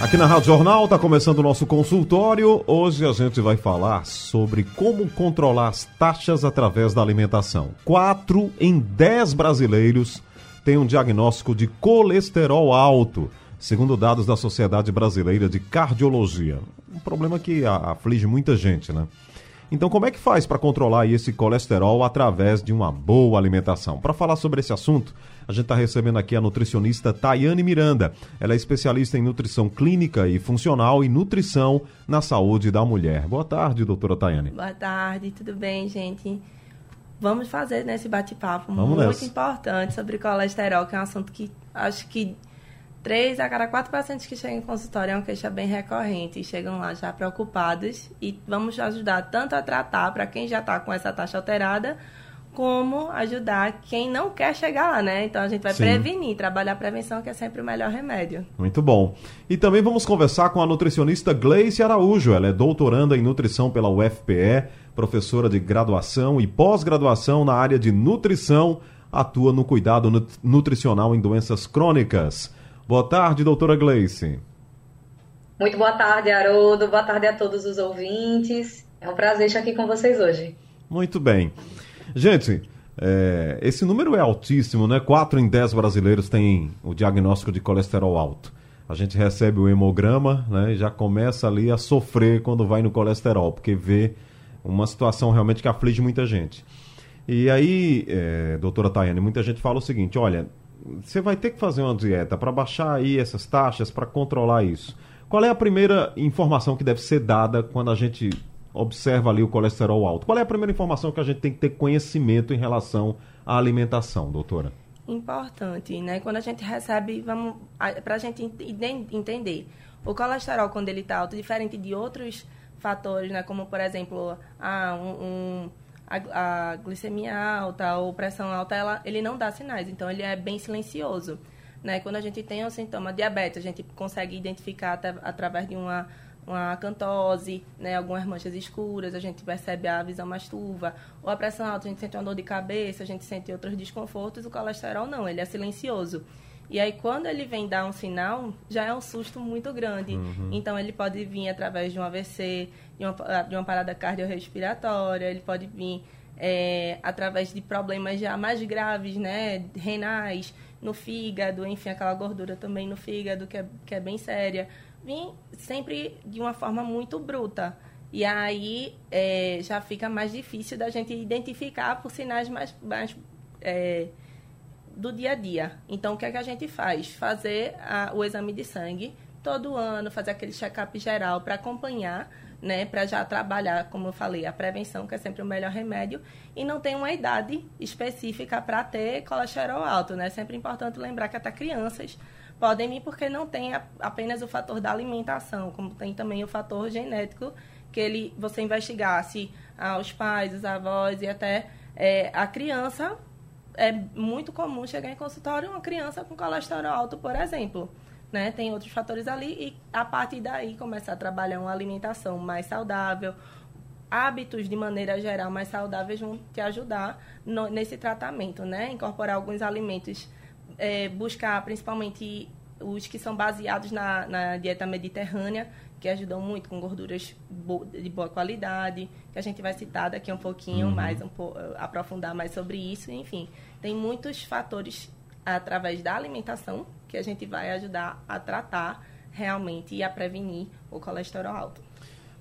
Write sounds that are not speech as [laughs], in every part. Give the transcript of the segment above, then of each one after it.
Aqui na Rádio Jornal está começando o nosso consultório. Hoje a gente vai falar sobre como controlar as taxas através da alimentação. Quatro em dez brasileiros têm um diagnóstico de colesterol alto, segundo dados da Sociedade Brasileira de Cardiologia. Um problema que aflige muita gente, né? Então, como é que faz para controlar esse colesterol através de uma boa alimentação? Para falar sobre esse assunto, a gente está recebendo aqui a nutricionista Tayane Miranda. Ela é especialista em nutrição clínica e funcional e nutrição na saúde da mulher. Boa tarde, doutora Tayane. Boa tarde, tudo bem, gente? Vamos fazer nesse bate-papo muito nessa. importante sobre colesterol, que é um assunto que acho que Três a cada quatro pacientes que chegam em consultório é uma queixa bem recorrente e chegam lá já preocupados e vamos ajudar tanto a tratar para quem já está com essa taxa alterada, como ajudar quem não quer chegar lá, né? Então a gente vai Sim. prevenir, trabalhar a prevenção que é sempre o melhor remédio. Muito bom. E também vamos conversar com a nutricionista Gleice Araújo. Ela é doutoranda em nutrição pela UFPE, professora de graduação e pós-graduação na área de nutrição, atua no cuidado nutricional em doenças crônicas. Boa tarde, doutora Gleice. Muito boa tarde, Haroldo. Boa tarde a todos os ouvintes. É um prazer estar aqui com vocês hoje. Muito bem. Gente, é, esse número é altíssimo, né? 4 em 10 brasileiros têm o diagnóstico de colesterol alto. A gente recebe o hemograma né, e já começa ali a sofrer quando vai no colesterol, porque vê uma situação realmente que aflige muita gente. E aí, é, doutora Tayane, muita gente fala o seguinte: olha, você vai ter que fazer uma dieta para baixar aí essas taxas, para controlar isso. Qual é a primeira informação que deve ser dada quando a gente observa ali o colesterol alto? Qual é a primeira informação que a gente tem que ter conhecimento em relação à alimentação, doutora? Importante, né? Quando a gente recebe, vamos para a gente entender, o colesterol quando ele está alto, diferente de outros fatores, né? Como por exemplo, ah, um, um a, a glicemia alta ou pressão alta, ela, ele não dá sinais, então ele é bem silencioso. Né? Quando a gente tem o sintoma diabetes, a gente consegue identificar até, através de uma, uma cantose, né? algumas manchas escuras, a gente percebe a visão mais turva, ou a pressão alta, a gente sente uma dor de cabeça, a gente sente outros desconfortos, o colesterol não, ele é silencioso. E aí, quando ele vem dar um sinal, já é um susto muito grande. Uhum. Então, ele pode vir através de um AVC, de uma, de uma parada cardiorrespiratória, ele pode vir é, através de problemas já mais graves, né? Renais, no fígado, enfim, aquela gordura também no fígado, que é, que é bem séria. Sempre de uma forma muito bruta. E aí é, já fica mais difícil da gente identificar por sinais mais, mais é, do dia a dia. Então, o que é que a gente faz? Fazer a, o exame de sangue todo ano, fazer aquele check-up geral para acompanhar, né, para já trabalhar, como eu falei, a prevenção, que é sempre o melhor remédio, e não tem uma idade específica para ter colesterol alto, né? É sempre importante lembrar que até crianças podem vir porque não tem apenas o fator da alimentação, como tem também o fator genético, que ele você investigar se ah, pais, os avós e até é, a criança é muito comum chegar em consultório uma criança com colesterol alto, por exemplo. Né? Tem outros fatores ali e a partir daí começar a trabalhar uma alimentação mais saudável, hábitos de maneira geral mais saudáveis vão te ajudar no, nesse tratamento, né? Incorporar alguns alimentos, é, buscar principalmente os que são baseados na, na dieta mediterrânea, que ajudam muito com gorduras de boa qualidade, que a gente vai citar daqui um pouquinho uhum. mais, um po aprofundar mais sobre isso, enfim. Tem muitos fatores através da alimentação que a gente vai ajudar a tratar realmente e a prevenir o colesterol alto.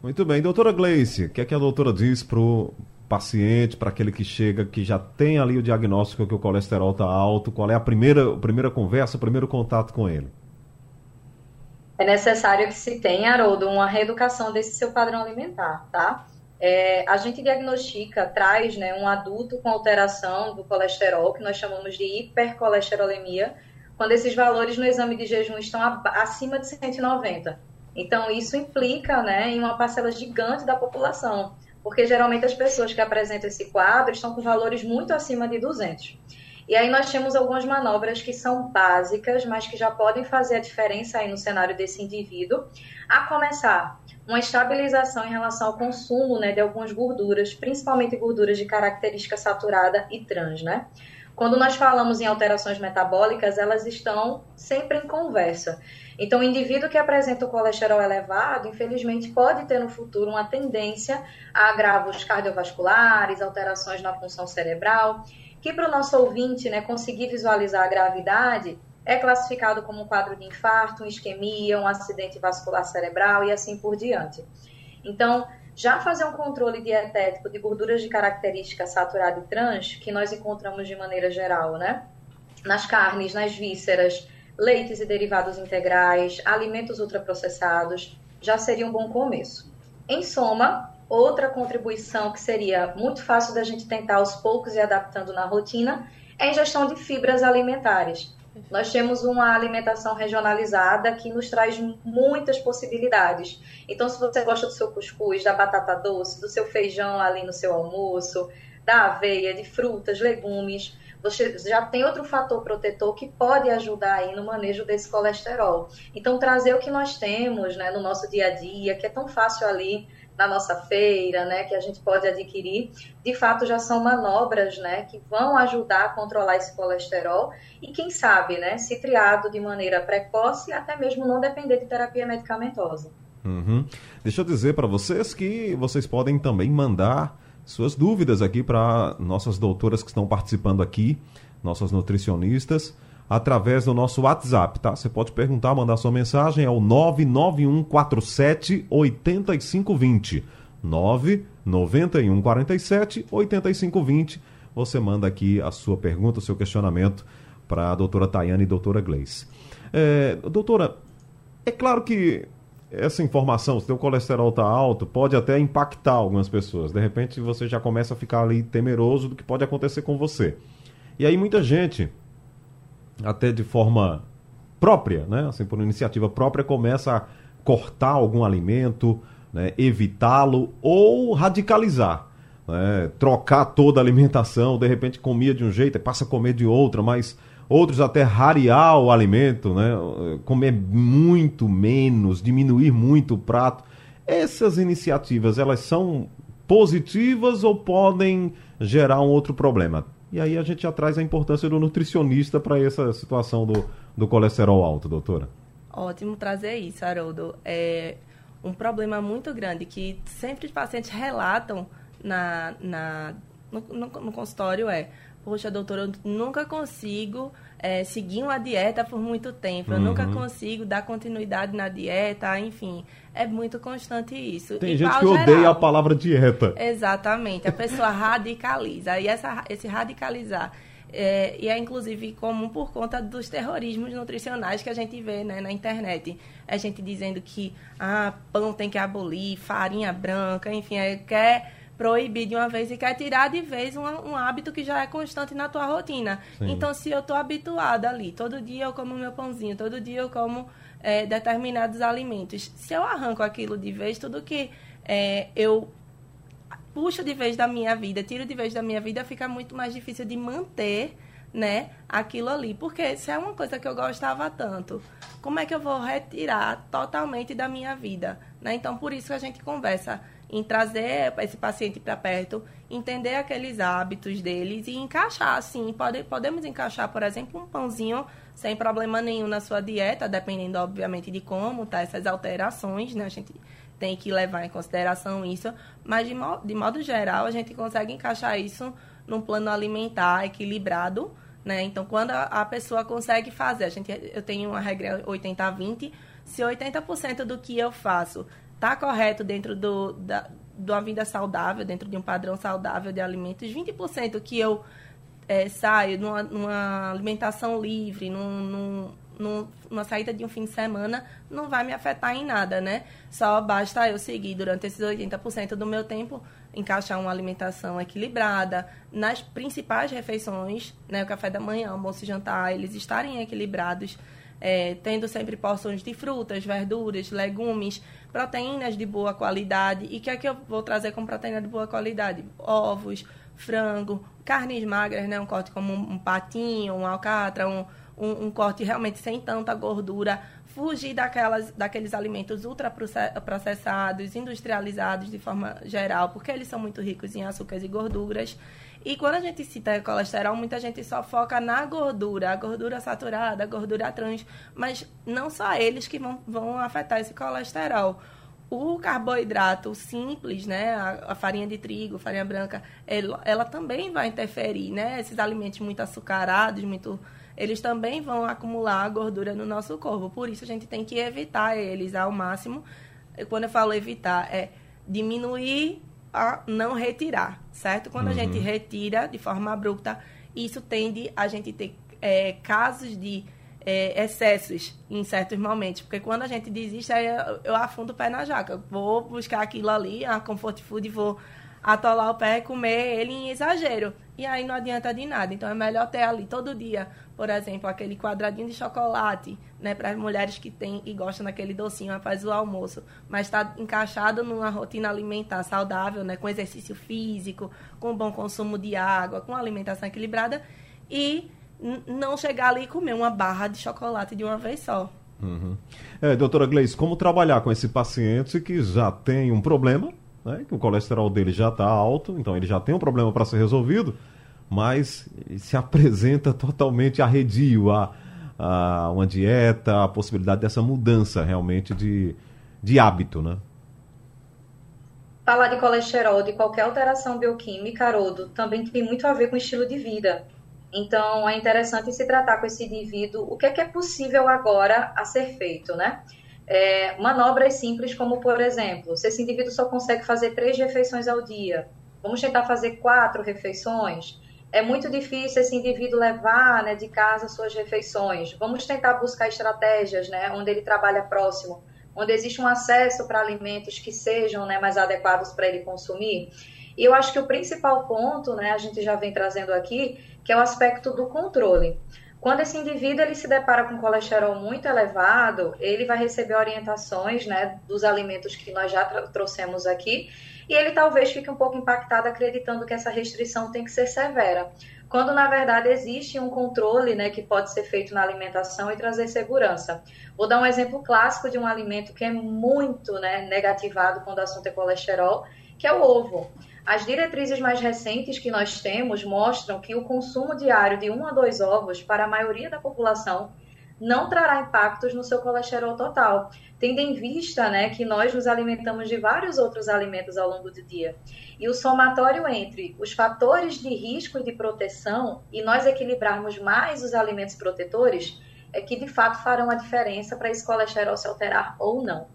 Muito bem. Doutora Gleice, o que é que a doutora diz para paciente, para aquele que chega, que já tem ali o diagnóstico que o colesterol está alto? Qual é a primeira, a primeira conversa, o primeiro contato com ele? É necessário que se tenha, Haroldo, uma reeducação desse seu padrão alimentar, tá? É, a gente diagnostica, traz né, um adulto com alteração do colesterol, que nós chamamos de hipercolesterolemia, quando esses valores no exame de jejum estão acima de 190. Então, isso implica né, em uma parcela gigante da população, porque geralmente as pessoas que apresentam esse quadro estão com valores muito acima de 200. E aí nós temos algumas manobras que são básicas, mas que já podem fazer a diferença aí no cenário desse indivíduo. A começar, uma estabilização em relação ao consumo né, de algumas gorduras, principalmente gorduras de característica saturada e trans, né? Quando nós falamos em alterações metabólicas, elas estão sempre em conversa. Então, o indivíduo que apresenta o colesterol elevado, infelizmente, pode ter no futuro uma tendência a agravos cardiovasculares, alterações na função cerebral, que para o nosso ouvinte né, conseguir visualizar a gravidade, é classificado como um quadro de infarto, uma isquemia, um acidente vascular cerebral e assim por diante. Então, já fazer um controle dietético de gorduras de característica saturada e trans, que nós encontramos de maneira geral, né? Nas carnes, nas vísceras, leites e derivados integrais, alimentos ultraprocessados, já seria um bom começo. Em soma, outra contribuição que seria muito fácil da gente tentar aos poucos e adaptando na rotina é a ingestão de fibras alimentares. Nós temos uma alimentação regionalizada que nos traz muitas possibilidades. Então, se você gosta do seu cuscuz, da batata doce, do seu feijão ali no seu almoço, da aveia, de frutas, legumes, você já tem outro fator protetor que pode ajudar aí no manejo desse colesterol. Então, trazer o que nós temos né, no nosso dia a dia, que é tão fácil ali na nossa feira, né, que a gente pode adquirir, de fato já são manobras, né, que vão ajudar a controlar esse colesterol e quem sabe, né, se triado de maneira precoce, até mesmo não depender de terapia medicamentosa. Uhum. Deixa eu dizer para vocês que vocês podem também mandar suas dúvidas aqui para nossas doutoras que estão participando aqui, nossas nutricionistas, através do nosso WhatsApp, tá? Você pode perguntar, mandar sua mensagem ao 99147 8520. 99147 8520. Você manda aqui a sua pergunta, o seu questionamento para a doutora Tayane e doutora Gleice. É, doutora, é claro que essa informação, se o colesterol está alto, pode até impactar algumas pessoas. De repente você já começa a ficar ali temeroso do que pode acontecer com você. E aí muita gente, até de forma própria, né, assim por iniciativa própria, começa a cortar algum alimento, né, evitá-lo ou radicalizar. Né, trocar toda a alimentação, de repente comia de um jeito, passa a comer de outra, mas outros até rarear o alimento, né? comer muito menos, diminuir muito o prato. Essas iniciativas, elas são positivas ou podem gerar um outro problema? E aí a gente já traz a importância do nutricionista para essa situação do, do colesterol alto, doutora. Ótimo trazer isso, Haroldo. É um problema muito grande que sempre os pacientes relatam na, na, no, no, no consultório é poxa, doutora, eu nunca consigo é, seguir uma dieta por muito tempo, eu nunca uhum. consigo dar continuidade na dieta, enfim, é muito constante isso. Tem gente que geral, odeia a palavra dieta. Exatamente, a pessoa [laughs] radicaliza, e essa, esse radicalizar é, e é inclusive comum por conta dos terrorismos nutricionais que a gente vê né, na internet. A gente dizendo que ah, pão tem que abolir, farinha branca, enfim, é, quer proibir de uma vez e quer tirar de vez um, um hábito que já é constante na tua rotina. Sim. Então, se eu estou habituada ali, todo dia eu como meu pãozinho, todo dia eu como é, determinados alimentos. Se eu arranco aquilo de vez, tudo que é, eu puxo de vez da minha vida, tiro de vez da minha vida, fica muito mais difícil de manter né, aquilo ali. Porque se é uma coisa que eu gostava tanto, como é que eu vou retirar totalmente da minha vida? Né? Então, por isso que a gente conversa em trazer esse paciente para perto, entender aqueles hábitos deles e encaixar, assim, pode, podemos encaixar, por exemplo, um pãozinho sem problema nenhum na sua dieta, dependendo, obviamente, de como tá essas alterações, né? A gente tem que levar em consideração isso, mas de, mo de modo geral, a gente consegue encaixar isso num plano alimentar equilibrado, né? Então, quando a, a pessoa consegue fazer, a gente, eu tenho uma regra 80-20, se 80% do que eu faço está correto dentro do, da, de uma vida saudável, dentro de um padrão saudável de alimentos, 20% que eu é, saio numa, numa, alimentação livre, num, num, numa saída de um fim de semana, não vai me afetar em nada, né? Só basta eu seguir durante esses 80% do meu tempo, encaixar uma alimentação equilibrada, nas principais refeições, né? O café da manhã, almoço e jantar, eles estarem equilibrados, é, tendo sempre porções de frutas, verduras, legumes, proteínas de boa qualidade. E o que é que eu vou trazer como proteína de boa qualidade? Ovos, frango, carnes magras, né? Um corte como um, um patinho, um alcatra, um, um, um, corte realmente sem tanta gordura. Fugir daquelas, daqueles alimentos ultraprocessados, industrializados de forma geral, porque eles são muito ricos em açúcares e gorduras. E quando a gente cita colesterol, muita gente só foca na gordura, a gordura saturada, a gordura trans, mas não só eles que vão, vão afetar esse colesterol. O carboidrato simples, né, a, a farinha de trigo, farinha branca, ela, ela, também vai interferir, né? Esses alimentos muito açucarados, muito eles também vão acumular gordura no nosso corpo. Por isso a gente tem que evitar eles ao máximo. Quando eu falo evitar, é diminuir a não retirar, certo? Quando uhum. a gente retira de forma abrupta, isso tende a gente ter é, casos de é, excessos em certos momentos. Porque quando a gente desiste, aí eu, eu afundo o pé na jaca. Vou buscar aquilo ali, a comfort food, vou atolar o pé e comer ele em exagero. E aí não adianta de nada. Então é melhor ter ali todo dia, por exemplo, aquele quadradinho de chocolate, né, para as mulheres que têm e gostam daquele docinho após o almoço, mas está encaixado numa rotina alimentar saudável, né, com exercício físico, com bom consumo de água, com alimentação equilibrada e não chegar ali e comer uma barra de chocolate de uma vez só. Uhum. É, doutora Gleice, como trabalhar com esse paciente que já tem um problema, né, que o colesterol dele já está alto, então ele já tem um problema para ser resolvido, mas se apresenta totalmente arredio a, a uma dieta, a possibilidade dessa mudança realmente de, de hábito, né? Falar de colesterol, de qualquer alteração bioquímica, Haroldo, também tem muito a ver com estilo de vida. Então, é interessante se tratar com esse indivíduo o que é, que é possível agora a ser feito, né? É, manobras simples, como por exemplo, se esse indivíduo só consegue fazer três refeições ao dia, vamos tentar fazer quatro refeições. É muito difícil esse indivíduo levar né, de casa suas refeições. Vamos tentar buscar estratégias né, onde ele trabalha próximo, onde existe um acesso para alimentos que sejam né, mais adequados para ele consumir. E eu acho que o principal ponto, né, a gente já vem trazendo aqui, que é o aspecto do controle. Quando esse indivíduo ele se depara com colesterol muito elevado, ele vai receber orientações né, dos alimentos que nós já trouxemos aqui, e ele talvez fique um pouco impactado acreditando que essa restrição tem que ser severa, quando na verdade existe um controle né, que pode ser feito na alimentação e trazer segurança. Vou dar um exemplo clássico de um alimento que é muito né, negativado quando o assunto é colesterol, que é o ovo. As diretrizes mais recentes que nós temos mostram que o consumo diário de um a dois ovos para a maioria da população não trará impactos no seu colesterol total, tendo em vista né, que nós nos alimentamos de vários outros alimentos ao longo do dia. E o somatório entre os fatores de risco e de proteção e nós equilibrarmos mais os alimentos protetores é que de fato farão a diferença para esse colesterol se alterar ou não.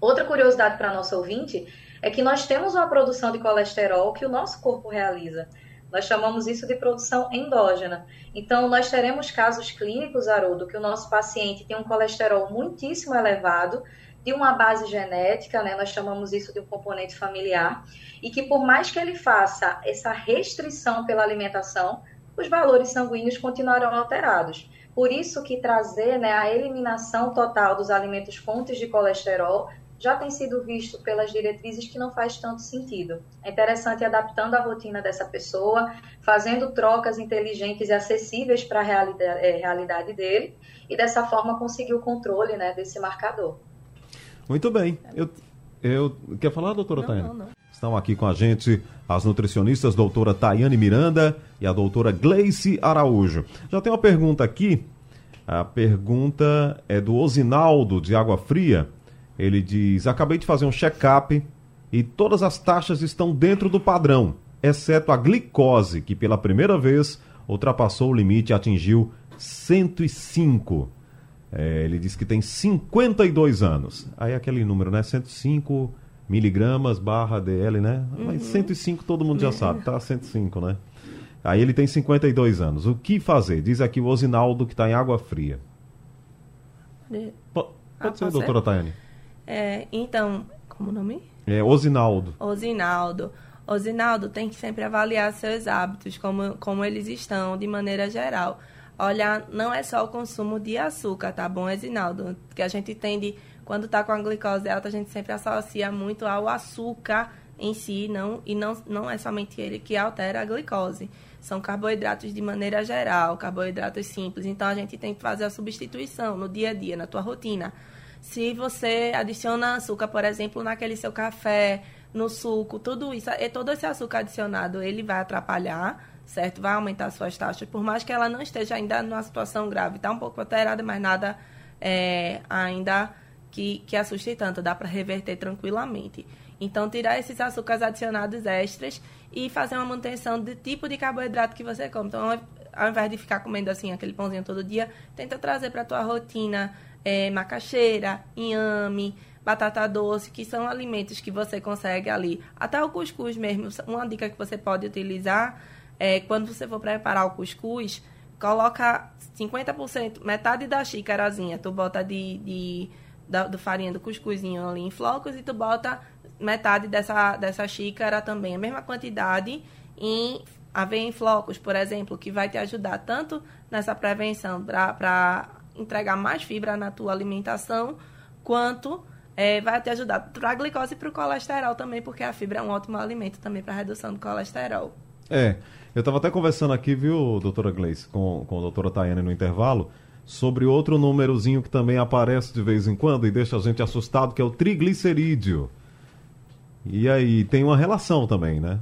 Outra curiosidade para nosso ouvinte é que nós temos uma produção de colesterol que o nosso corpo realiza. Nós chamamos isso de produção endógena. Então, nós teremos casos clínicos, Haroldo, que o nosso paciente tem um colesterol muitíssimo elevado, de uma base genética, né? nós chamamos isso de um componente familiar, e que por mais que ele faça essa restrição pela alimentação, os valores sanguíneos continuarão alterados. Por isso que trazer né, a eliminação total dos alimentos fontes de colesterol já tem sido visto pelas diretrizes que não faz tanto sentido. É interessante ir adaptando a rotina dessa pessoa, fazendo trocas inteligentes e acessíveis para a realidade, é, realidade dele, e dessa forma conseguir o controle né, desse marcador. Muito bem. Eu, eu, quer falar, doutora Tayane? Não, não. Estão aqui com a gente as nutricionistas doutora Tayane Miranda e a doutora Gleice Araújo. Já tem uma pergunta aqui. A pergunta é do Osinaldo, de Água Fria. Ele diz: Acabei de fazer um check-up e todas as taxas estão dentro do padrão, exceto a glicose, que pela primeira vez ultrapassou o limite e atingiu 105. É, ele diz que tem 52 anos. Aí aquele número, né? 105 miligramas barra DL, né? Uhum. Mas 105 todo mundo já é. sabe, tá? 105, né? Aí ele tem 52 anos. O que fazer? Diz aqui o Osinaldo que está em água fria. De... Pode, ah, ser, doutora Tayane. É, então, como o nome? É Osinaldo. Osinaldo. Osinaldo tem que sempre avaliar seus hábitos, como, como eles estão, de maneira geral. olhar, não é só o consumo de açúcar, tá bom, Esinaldo? Que a gente tende, quando está com a glicose alta, a gente sempre associa muito ao açúcar em si, não, e não, não é somente ele que altera a glicose. São carboidratos de maneira geral, carboidratos simples. Então, a gente tem que fazer a substituição no dia a dia, na tua rotina. Se você adiciona açúcar, por exemplo, naquele seu café, no suco, tudo isso, e todo esse açúcar adicionado, ele vai atrapalhar certo? Vai aumentar suas taxas, por mais que ela não esteja ainda numa situação grave. Está um pouco alterada, mas nada é, ainda que, que assuste tanto. Dá para reverter tranquilamente. Então, tirar esses açúcares adicionados extras e fazer uma manutenção do tipo de carboidrato que você come. Então, ao invés de ficar comendo assim aquele pãozinho todo dia, tenta trazer para tua rotina é, macaxeira, inhame, batata doce, que são alimentos que você consegue ali. Até o cuscuz mesmo, uma dica que você pode utilizar é, quando você for preparar o cuscuz, coloca 50%, metade da xícarazinha, tu bota de, de da, do farinha do cuscuzinho ali em flocos e tu bota metade dessa, dessa xícara também, a mesma quantidade em aveia em flocos, por exemplo, que vai te ajudar tanto nessa prevenção para entregar mais fibra na tua alimentação, quanto é, vai te ajudar para a glicose e para o colesterol também, porque a fibra é um ótimo alimento também para redução do colesterol. É, eu estava até conversando aqui, viu, doutora Gleice, com, com a doutora Tayane no intervalo, sobre outro númerozinho que também aparece de vez em quando e deixa a gente assustado, que é o triglicerídeo. E aí, tem uma relação também, né?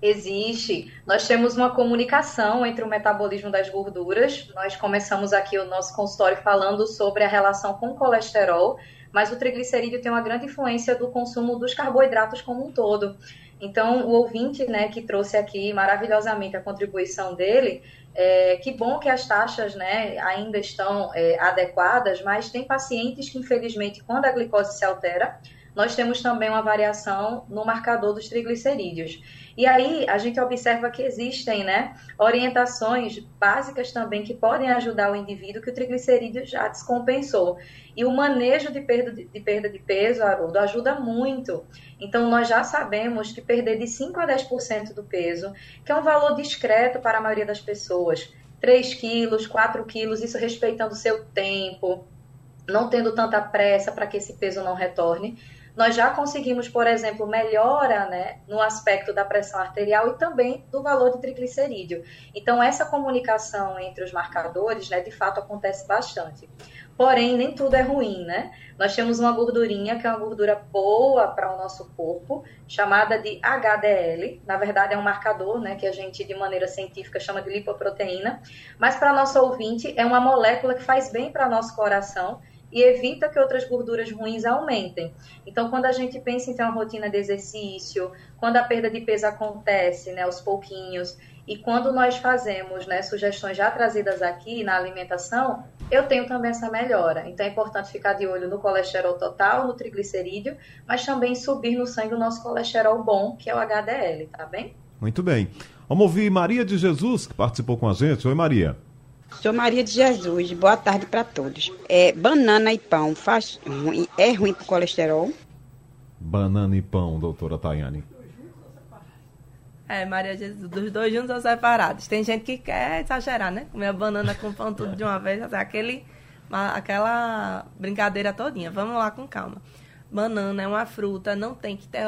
Existe. Nós temos uma comunicação entre o metabolismo das gorduras. Nós começamos aqui o nosso consultório falando sobre a relação com o colesterol, mas o triglicerídeo tem uma grande influência do consumo dos carboidratos como um todo. Então, o ouvinte né, que trouxe aqui maravilhosamente a contribuição dele, é, que bom que as taxas né, ainda estão é, adequadas, mas tem pacientes que, infelizmente, quando a glicose se altera, nós temos também uma variação no marcador dos triglicerídeos. E aí a gente observa que existem né, orientações básicas também que podem ajudar o indivíduo que o triglicerídeo já descompensou. E o manejo de perda de, de perda de peso, Haroldo, ajuda muito. Então, nós já sabemos que perder de 5% a 10% do peso, que é um valor discreto para a maioria das pessoas, 3 quilos, 4 quilos, isso respeitando o seu tempo, não tendo tanta pressa para que esse peso não retorne, nós já conseguimos, por exemplo, melhora né, no aspecto da pressão arterial e também do valor de triglicerídeo. Então, essa comunicação entre os marcadores, né, de fato, acontece bastante. Porém, nem tudo é ruim, né? Nós temos uma gordurinha que é uma gordura boa para o nosso corpo, chamada de HDL. Na verdade, é um marcador, né, que a gente, de maneira científica, chama de lipoproteína. Mas para nosso ouvinte, é uma molécula que faz bem para nosso coração e evita que outras gorduras ruins aumentem. Então, quando a gente pensa em ter uma rotina de exercício, quando a perda de peso acontece, né, aos pouquinhos, e quando nós fazemos né, sugestões já trazidas aqui na alimentação, eu tenho também essa melhora. Então é importante ficar de olho no colesterol total, no triglicerídeo, mas também subir no sangue o nosso colesterol bom, que é o HDL, tá bem? Muito bem. Vamos ouvir Maria de Jesus, que participou com a gente. Oi, Maria. Sou Maria de Jesus, boa tarde para todos. É, banana e pão faz ruim, é ruim para o colesterol? Banana e pão, doutora Tayane. É, Maria Jesus, dos dois juntos ou separados. Tem gente que quer exagerar, né? Comer a banana com pão tudo de uma vez, até aquele, aquela brincadeira todinha. Vamos lá com calma. Banana é uma fruta, não tem que ter,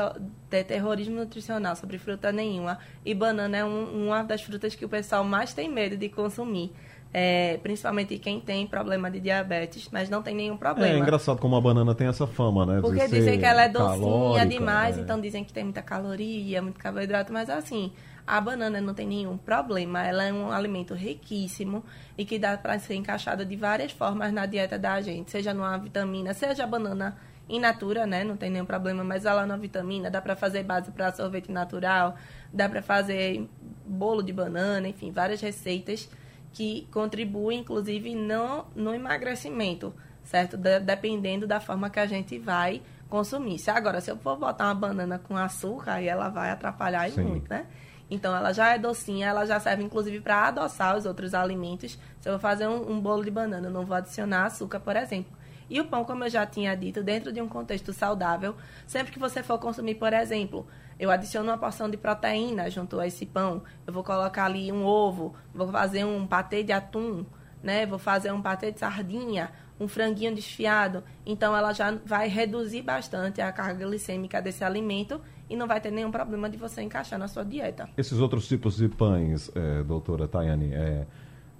ter terrorismo nutricional sobre fruta nenhuma. E banana é um, uma das frutas que o pessoal mais tem medo de consumir é, principalmente quem tem problema de diabetes, mas não tem nenhum problema. É engraçado como a banana tem essa fama, né? Porque dizem que ela é docinha demais, é. então dizem que tem muita caloria, muito carboidrato, mas assim, a banana não tem nenhum problema. Ela é um alimento riquíssimo e que dá para ser encaixada de várias formas na dieta da gente, seja numa vitamina, seja a banana in natura, né? Não tem nenhum problema, mas ela na vitamina, dá para fazer base para sorvete natural, dá para fazer bolo de banana, enfim, várias receitas que contribui, inclusive, no, no emagrecimento, certo? De, dependendo da forma que a gente vai consumir. Se agora, se eu for botar uma banana com açúcar, aí ela vai atrapalhar muito, né? Então, ela já é docinha, ela já serve, inclusive, para adoçar os outros alimentos. Se eu vou fazer um, um bolo de banana, eu não vou adicionar açúcar, por exemplo. E o pão, como eu já tinha dito, dentro de um contexto saudável, sempre que você for consumir, por exemplo, eu adiciono uma porção de proteína junto a esse pão, eu vou colocar ali um ovo, vou fazer um patê de atum, né? Vou fazer um patê de sardinha, um franguinho desfiado. Então, ela já vai reduzir bastante a carga glicêmica desse alimento e não vai ter nenhum problema de você encaixar na sua dieta. Esses outros tipos de pães, é, doutora Tayane, é,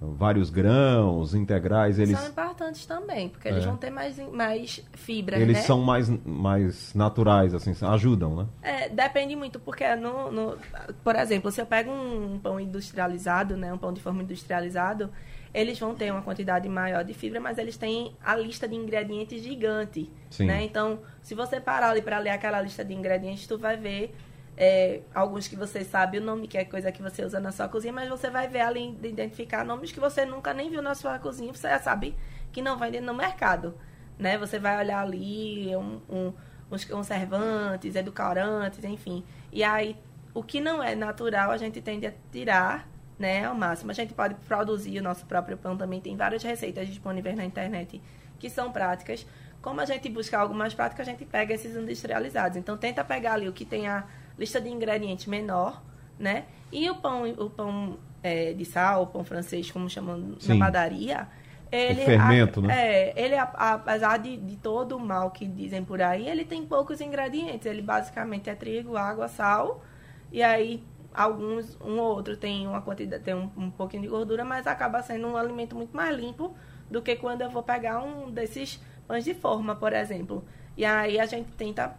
vários grãos, integrais, eles... São importantes também, porque eles é. vão ter mais, mais fibra, Eles né? são mais, mais naturais, assim, ajudam, né? É, depende muito, porque, no, no, por exemplo, se eu pego um pão industrializado, né, um pão de forma industrializado, eles vão ter uma quantidade maior de fibra, mas eles têm a lista de ingredientes gigante, Sim. né? Então, se você parar ali para ler aquela lista de ingredientes, tu vai ver é, alguns que você sabe o nome, que é coisa que você usa na sua cozinha, mas você vai ver ali identificar nomes que você nunca nem viu na sua cozinha, você já sabe que não vai no mercado, né? Você vai olhar ali um, um, uns conservantes, edulcorantes, enfim. E aí, o que não é natural, a gente tende a tirar né, ao máximo. A gente pode produzir o nosso próprio pão também. Tem várias receitas disponíveis na internet que são práticas. Como a gente busca algo mais prático, a gente pega esses industrializados. Então, tenta pegar ali o que tem a lista de ingredientes menor, né? E o pão, o pão é, de sal, o pão francês, como chamam Sim. na padaria, ele, o fermento, a, né? É, ele, apesar de, de todo o mal que dizem por aí, ele tem poucos ingredientes. Ele basicamente é trigo, água, sal, e aí alguns, um ou outro tem uma quantidade, tem um, um pouquinho de gordura, mas acaba sendo um alimento muito mais limpo do que quando eu vou pegar um desses pães de forma, por exemplo. E aí a gente tenta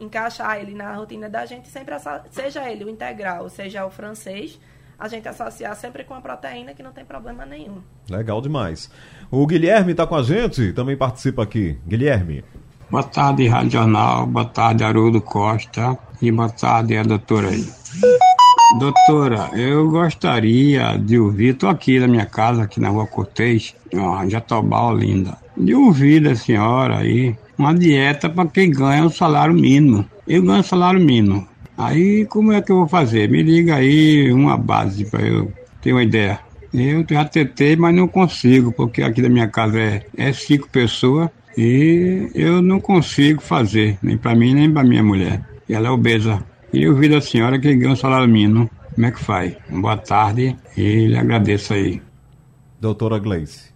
encaixar ele na rotina da gente, sempre seja ele o integral, seja o francês, a gente associar sempre com a proteína que não tem problema nenhum. Legal demais. O Guilherme está com a gente, também participa aqui. Guilherme. Boa tarde, Rádio Jornal. Boa tarde, Haroldo Costa. E boa tarde, a doutora aí. Doutora, eu gostaria de ouvir, estou aqui na minha casa, aqui na rua Cortez, ó, Jatobá, Olinda, de ouvir da senhora aí uma dieta para quem ganha o salário mínimo. Eu ganho salário mínimo. Aí como é que eu vou fazer? Me liga aí uma base para eu ter uma ideia. Eu já tentei, mas não consigo, porque aqui da minha casa é, é cinco pessoas e eu não consigo fazer, nem para mim, nem para minha mulher. E ela é obesa. E eu vi da senhora que ganha um salário mínimo. Como é que faz? Boa tarde e lhe agradeço aí. Doutora Gleice.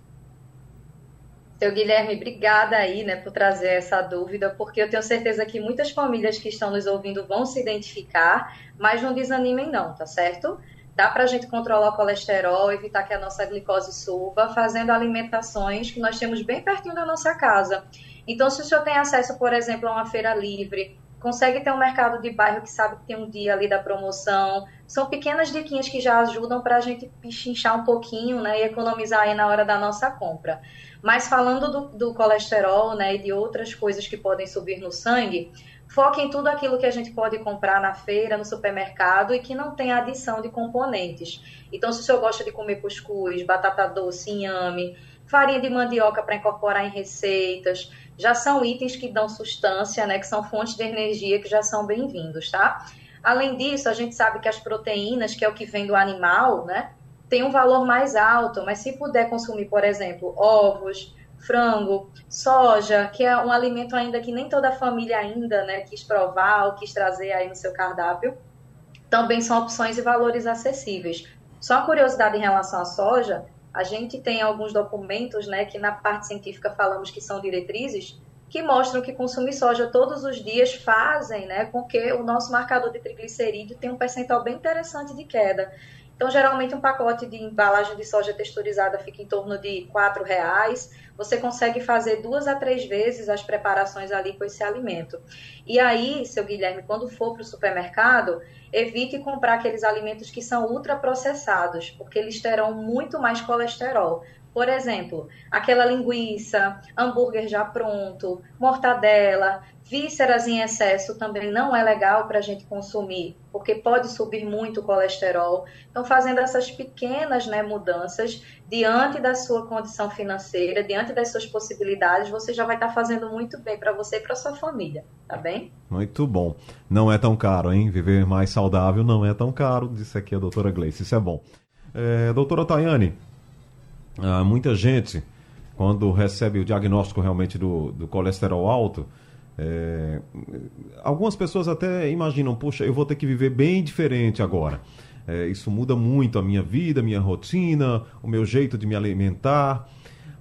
Seu Guilherme, obrigada aí, né, por trazer essa dúvida, porque eu tenho certeza que muitas famílias que estão nos ouvindo vão se identificar, mas não desanimem não, tá certo? Dá para a gente controlar o colesterol, evitar que a nossa glicose suba, fazendo alimentações que nós temos bem pertinho da nossa casa. Então, se o senhor tem acesso, por exemplo, a uma feira livre, consegue ter um mercado de bairro que sabe que tem um dia ali da promoção. São pequenas diquinhas que já ajudam para a gente pichinchar um pouquinho né, e economizar aí na hora da nossa compra. Mas falando do, do colesterol né, e de outras coisas que podem subir no sangue, foque em tudo aquilo que a gente pode comprar na feira, no supermercado e que não tem adição de componentes. Então, se o senhor gosta de comer cuscuz, batata doce, inhame, farinha de mandioca para incorporar em receitas, já são itens que dão sustância, né, que são fontes de energia que já são bem-vindos, tá? Além disso, a gente sabe que as proteínas, que é o que vem do animal, né, tem um valor mais alto, mas se puder consumir, por exemplo, ovos, frango, soja, que é um alimento ainda que nem toda família ainda, né, quis provar ou quis trazer aí no seu cardápio, também são opções e valores acessíveis. Só uma curiosidade em relação à soja, a gente tem alguns documentos, né, que na parte científica falamos que são diretrizes, que mostram que consumir soja todos os dias fazem, né, com que o nosso marcador de triglicerídeo tenha um percentual bem interessante de queda. Então, geralmente, um pacote de embalagem de soja texturizada fica em torno de R$ reais. Você consegue fazer duas a três vezes as preparações ali com esse alimento. E aí, seu Guilherme, quando for para o supermercado, evite comprar aqueles alimentos que são ultraprocessados, porque eles terão muito mais colesterol. Por exemplo, aquela linguiça, hambúrguer já pronto, mortadela, vísceras em excesso também não é legal para a gente consumir, porque pode subir muito o colesterol. Então, fazendo essas pequenas né, mudanças, diante da sua condição financeira, diante das suas possibilidades, você já vai estar tá fazendo muito bem para você e para sua família, tá bem? Muito bom. Não é tão caro, hein? Viver mais saudável não é tão caro, disse aqui a doutora Gleice, isso é bom. É, doutora Tayane, muita gente, quando recebe o diagnóstico realmente do, do colesterol alto, É, algumas pessoas até imaginam, poxa, eu vou ter que viver bem diferente agora. É, isso muda muito a minha vida, a minha rotina, o meu jeito de me alimentar.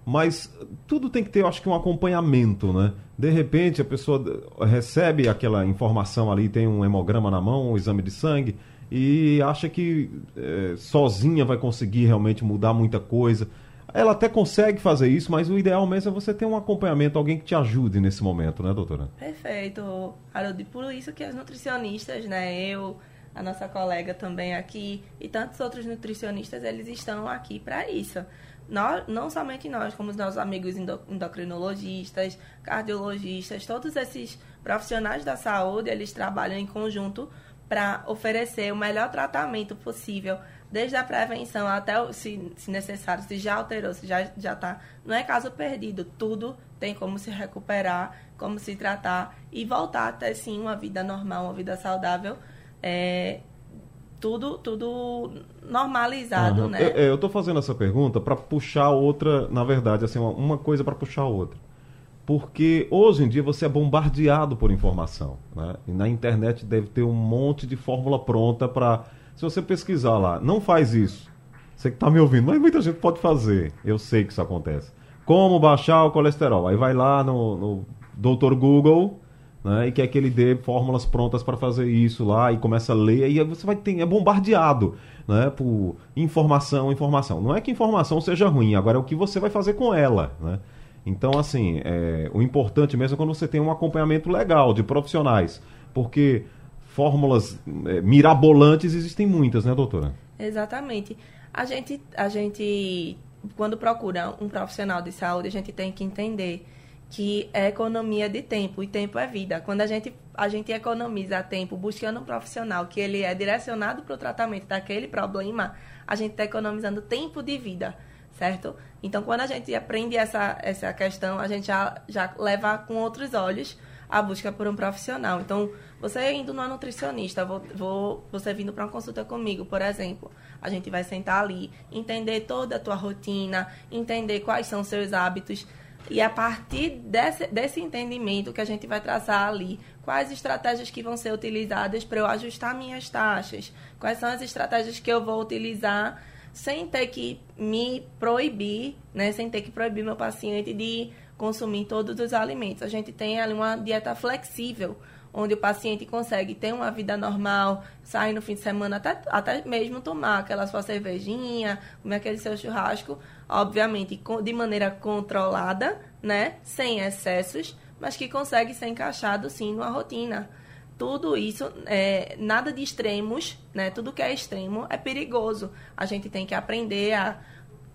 Mas tudo tem que ter, eu acho que, um acompanhamento, né? De repente a pessoa recebe aquela informação ali, tem um hemograma na mão, um exame de sangue, e acha que é, sozinha vai conseguir realmente mudar muita coisa. Ela até consegue fazer isso, mas o ideal mesmo é você ter um acompanhamento, alguém que te ajude nesse momento, né, doutora? Perfeito, Harold. Por isso que as nutricionistas, né, eu, a nossa colega também aqui e tantos outros nutricionistas, eles estão aqui para isso. Nós, não somente nós, como os nossos amigos endocrinologistas, cardiologistas, todos esses profissionais da saúde, eles trabalham em conjunto para oferecer o melhor tratamento possível, desde a prevenção até, o, se, se necessário, se já alterou, se já está. Não é caso perdido, tudo tem como se recuperar, como se tratar e voltar a ter, sim, uma vida normal, uma vida saudável. É, tudo, tudo normalizado, uhum. né? É, é, eu estou fazendo essa pergunta para puxar outra, na verdade, assim, uma, uma coisa para puxar outra porque hoje em dia você é bombardeado por informação. Né? E na internet deve ter um monte de fórmula pronta para. Se você pesquisar lá, não faz isso. Você que está me ouvindo, mas muita gente pode fazer. Eu sei que isso acontece. Como baixar o colesterol? Aí vai lá no, no Dr. Google né, e quer que ele dê fórmulas prontas para fazer isso lá e começa a ler. E você vai ter. É bombardeado né, por informação, informação. Não é que informação seja ruim, agora é o que você vai fazer com ela. Né? Então, assim, é, o importante mesmo é quando você tem um acompanhamento legal de profissionais, porque fórmulas é, mirabolantes existem muitas, né, doutora? Exatamente. A gente, a gente, quando procura um profissional de saúde, a gente tem que entender que é economia de tempo e tempo é vida. Quando a gente, a gente economiza tempo buscando um profissional que ele é direcionado para o tratamento daquele problema, a gente está economizando tempo de vida certo? Então, quando a gente aprende essa, essa questão, a gente já, já leva com outros olhos a busca por um profissional. Então, você indo numa nutricionista, vou, vou, você vindo para uma consulta comigo, por exemplo, a gente vai sentar ali, entender toda a tua rotina, entender quais são seus hábitos. E a partir desse, desse entendimento que a gente vai traçar ali, quais estratégias que vão ser utilizadas para eu ajustar minhas taxas, quais são as estratégias que eu vou utilizar sem ter que me proibir, né, sem ter que proibir meu paciente de consumir todos os alimentos. A gente tem ali uma dieta flexível, onde o paciente consegue ter uma vida normal, sair no fim de semana, até, até mesmo tomar aquela sua cervejinha, comer aquele seu churrasco, obviamente de maneira controlada, né, sem excessos, mas que consegue ser encaixado sim numa rotina tudo isso, é, nada de extremos, né? Tudo que é extremo é perigoso. A gente tem que aprender a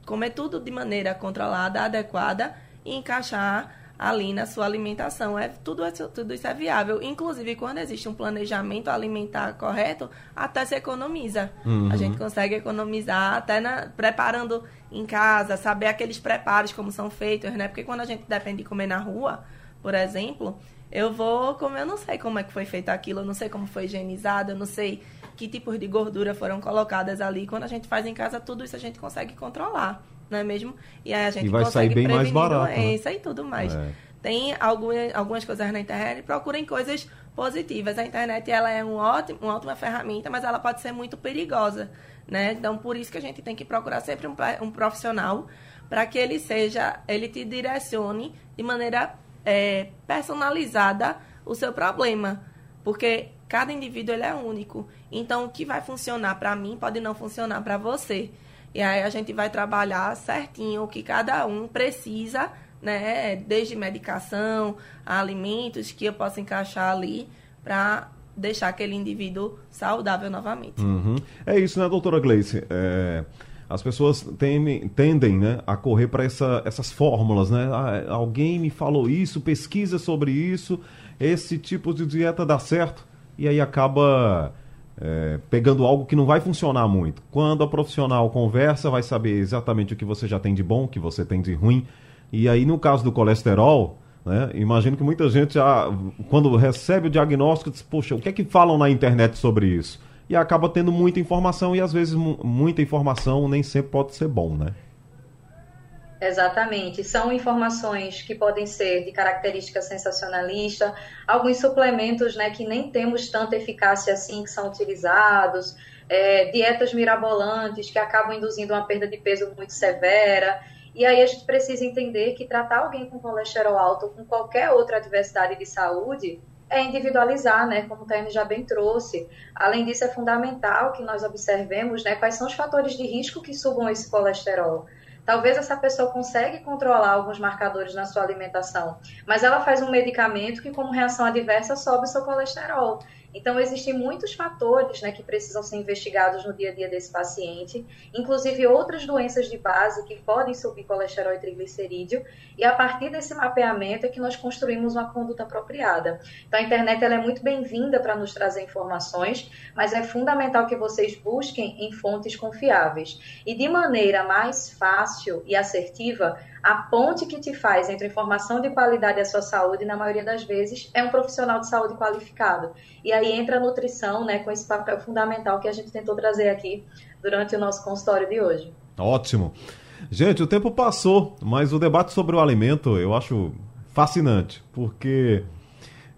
comer tudo de maneira controlada, adequada e encaixar ali na sua alimentação. É, tudo, tudo isso é viável. Inclusive, quando existe um planejamento alimentar correto, até se economiza. Uhum. A gente consegue economizar até na, preparando em casa, saber aqueles preparos como são feitos, né? Porque quando a gente depende de comer na rua, por exemplo, eu vou comer, eu não sei como é que foi feito aquilo, eu não sei como foi higienizado, eu não sei que tipos de gordura foram colocadas ali. Quando a gente faz em casa, tudo isso a gente consegue controlar, não é mesmo? E aí a gente e vai consegue sair bem mais barato, doença né? e tudo mais. É. Tem algumas, algumas coisas na internet, procurem coisas positivas. A internet ela é um ótimo, uma ótima ferramenta, mas ela pode ser muito perigosa, né? Então, por isso que a gente tem que procurar sempre um, um profissional para que ele seja, ele te direcione de maneira é, personalizada o seu problema, porque cada indivíduo ele é único. Então, o que vai funcionar para mim pode não funcionar para você. E aí a gente vai trabalhar certinho o que cada um precisa, né? Desde medicação, alimentos que eu possa encaixar ali para deixar aquele indivíduo saudável novamente. Uhum. É isso, né, doutora Gleice? É as pessoas temem, tendem né, a correr para essa, essas fórmulas, né? Ah, alguém me falou isso, pesquisa sobre isso, esse tipo de dieta dá certo, e aí acaba é, pegando algo que não vai funcionar muito. Quando a profissional conversa, vai saber exatamente o que você já tem de bom, o que você tem de ruim. E aí, no caso do colesterol, né, imagino que muita gente já, quando recebe o diagnóstico, diz, poxa, o que é que falam na internet sobre isso? e acaba tendo muita informação e às vezes muita informação nem sempre pode ser bom, né? Exatamente. São informações que podem ser de característica sensacionalista, alguns suplementos né, que nem temos tanta eficácia assim que são utilizados, é, dietas mirabolantes que acabam induzindo uma perda de peso muito severa. E aí a gente precisa entender que tratar alguém com colesterol alto ou com qualquer outra adversidade de saúde é individualizar, né, como o Taine já bem trouxe. Além disso, é fundamental que nós observemos né, quais são os fatores de risco que subam esse colesterol. Talvez essa pessoa consiga controlar alguns marcadores na sua alimentação, mas ela faz um medicamento que, como reação adversa, sobe o seu colesterol. Então, existem muitos fatores né, que precisam ser investigados no dia a dia desse paciente, inclusive outras doenças de base que podem subir colesterol e triglicerídeo, e a partir desse mapeamento é que nós construímos uma conduta apropriada. Então, a internet ela é muito bem-vinda para nos trazer informações, mas é fundamental que vocês busquem em fontes confiáveis. E de maneira mais fácil e assertiva, a ponte que te faz entre informação de qualidade e a sua saúde, na maioria das vezes, é um profissional de saúde qualificado. E aí entra a nutrição, né, com esse papel fundamental que a gente tentou trazer aqui durante o nosso consultório de hoje. Ótimo. Gente, o tempo passou, mas o debate sobre o alimento eu acho fascinante, porque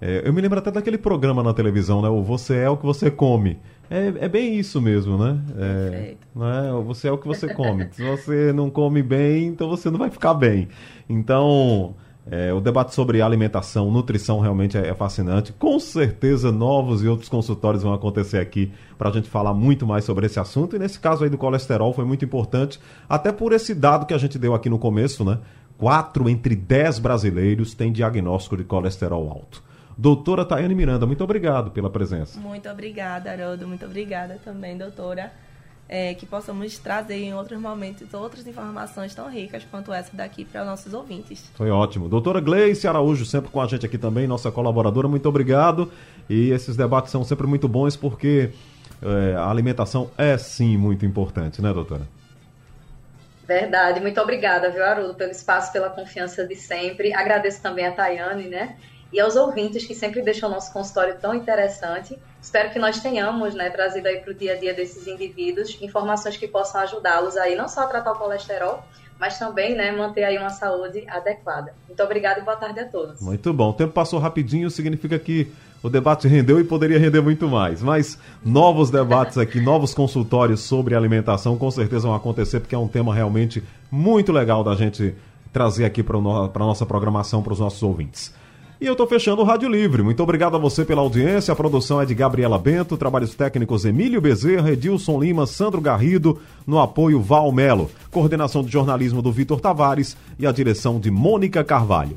é, eu me lembro até daquele programa na televisão, né? O Você é o que você come. É, é bem isso mesmo, né? É, né? Você é o que você come. Se você não come bem, então você não vai ficar bem. Então, é, o debate sobre alimentação, nutrição realmente é, é, fascinante. Com certeza, novos e outros consultórios vão acontecer aqui para a gente falar muito mais sobre esse assunto. E nesse caso aí do colesterol foi muito importante, até por esse dado que a gente deu aqui no começo, né? Quatro entre dez brasileiros têm diagnóstico de colesterol alto. Doutora Tayane Miranda, muito obrigado pela presença. Muito obrigada, Haroldo. Muito obrigada também, doutora. É, que possamos trazer em outros momentos outras informações tão ricas quanto essa daqui para nossos ouvintes. Foi ótimo. Doutora Gleice Araújo, sempre com a gente aqui também, nossa colaboradora, muito obrigado. E esses debates são sempre muito bons porque é, a alimentação é sim muito importante, né, doutora? Verdade, muito obrigada, viu, Haroldo, pelo espaço, pela confiança de sempre. Agradeço também a Tayane, né? E aos ouvintes que sempre deixam o nosso consultório tão interessante. Espero que nós tenhamos né, trazido aí para o dia a dia desses indivíduos informações que possam ajudá-los aí não só a tratar o colesterol, mas também né, manter aí uma saúde adequada. Muito obrigada e boa tarde a todos. Muito bom. O tempo passou rapidinho, significa que o debate rendeu e poderia render muito mais. Mas novos debates aqui, [laughs] novos consultórios sobre alimentação com certeza vão acontecer, porque é um tema realmente muito legal da gente trazer aqui para a nossa programação para os nossos ouvintes. E eu estou fechando o Rádio Livre. Muito obrigado a você pela audiência. A produção é de Gabriela Bento, trabalhos técnicos Emílio Bezerra, Edilson Lima, Sandro Garrido, no apoio Val Melo, coordenação de jornalismo do Vitor Tavares e a direção de Mônica Carvalho.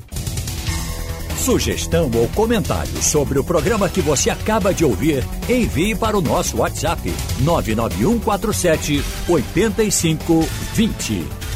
Sugestão ou comentário sobre o programa que você acaba de ouvir, envie para o nosso WhatsApp 99147 8520.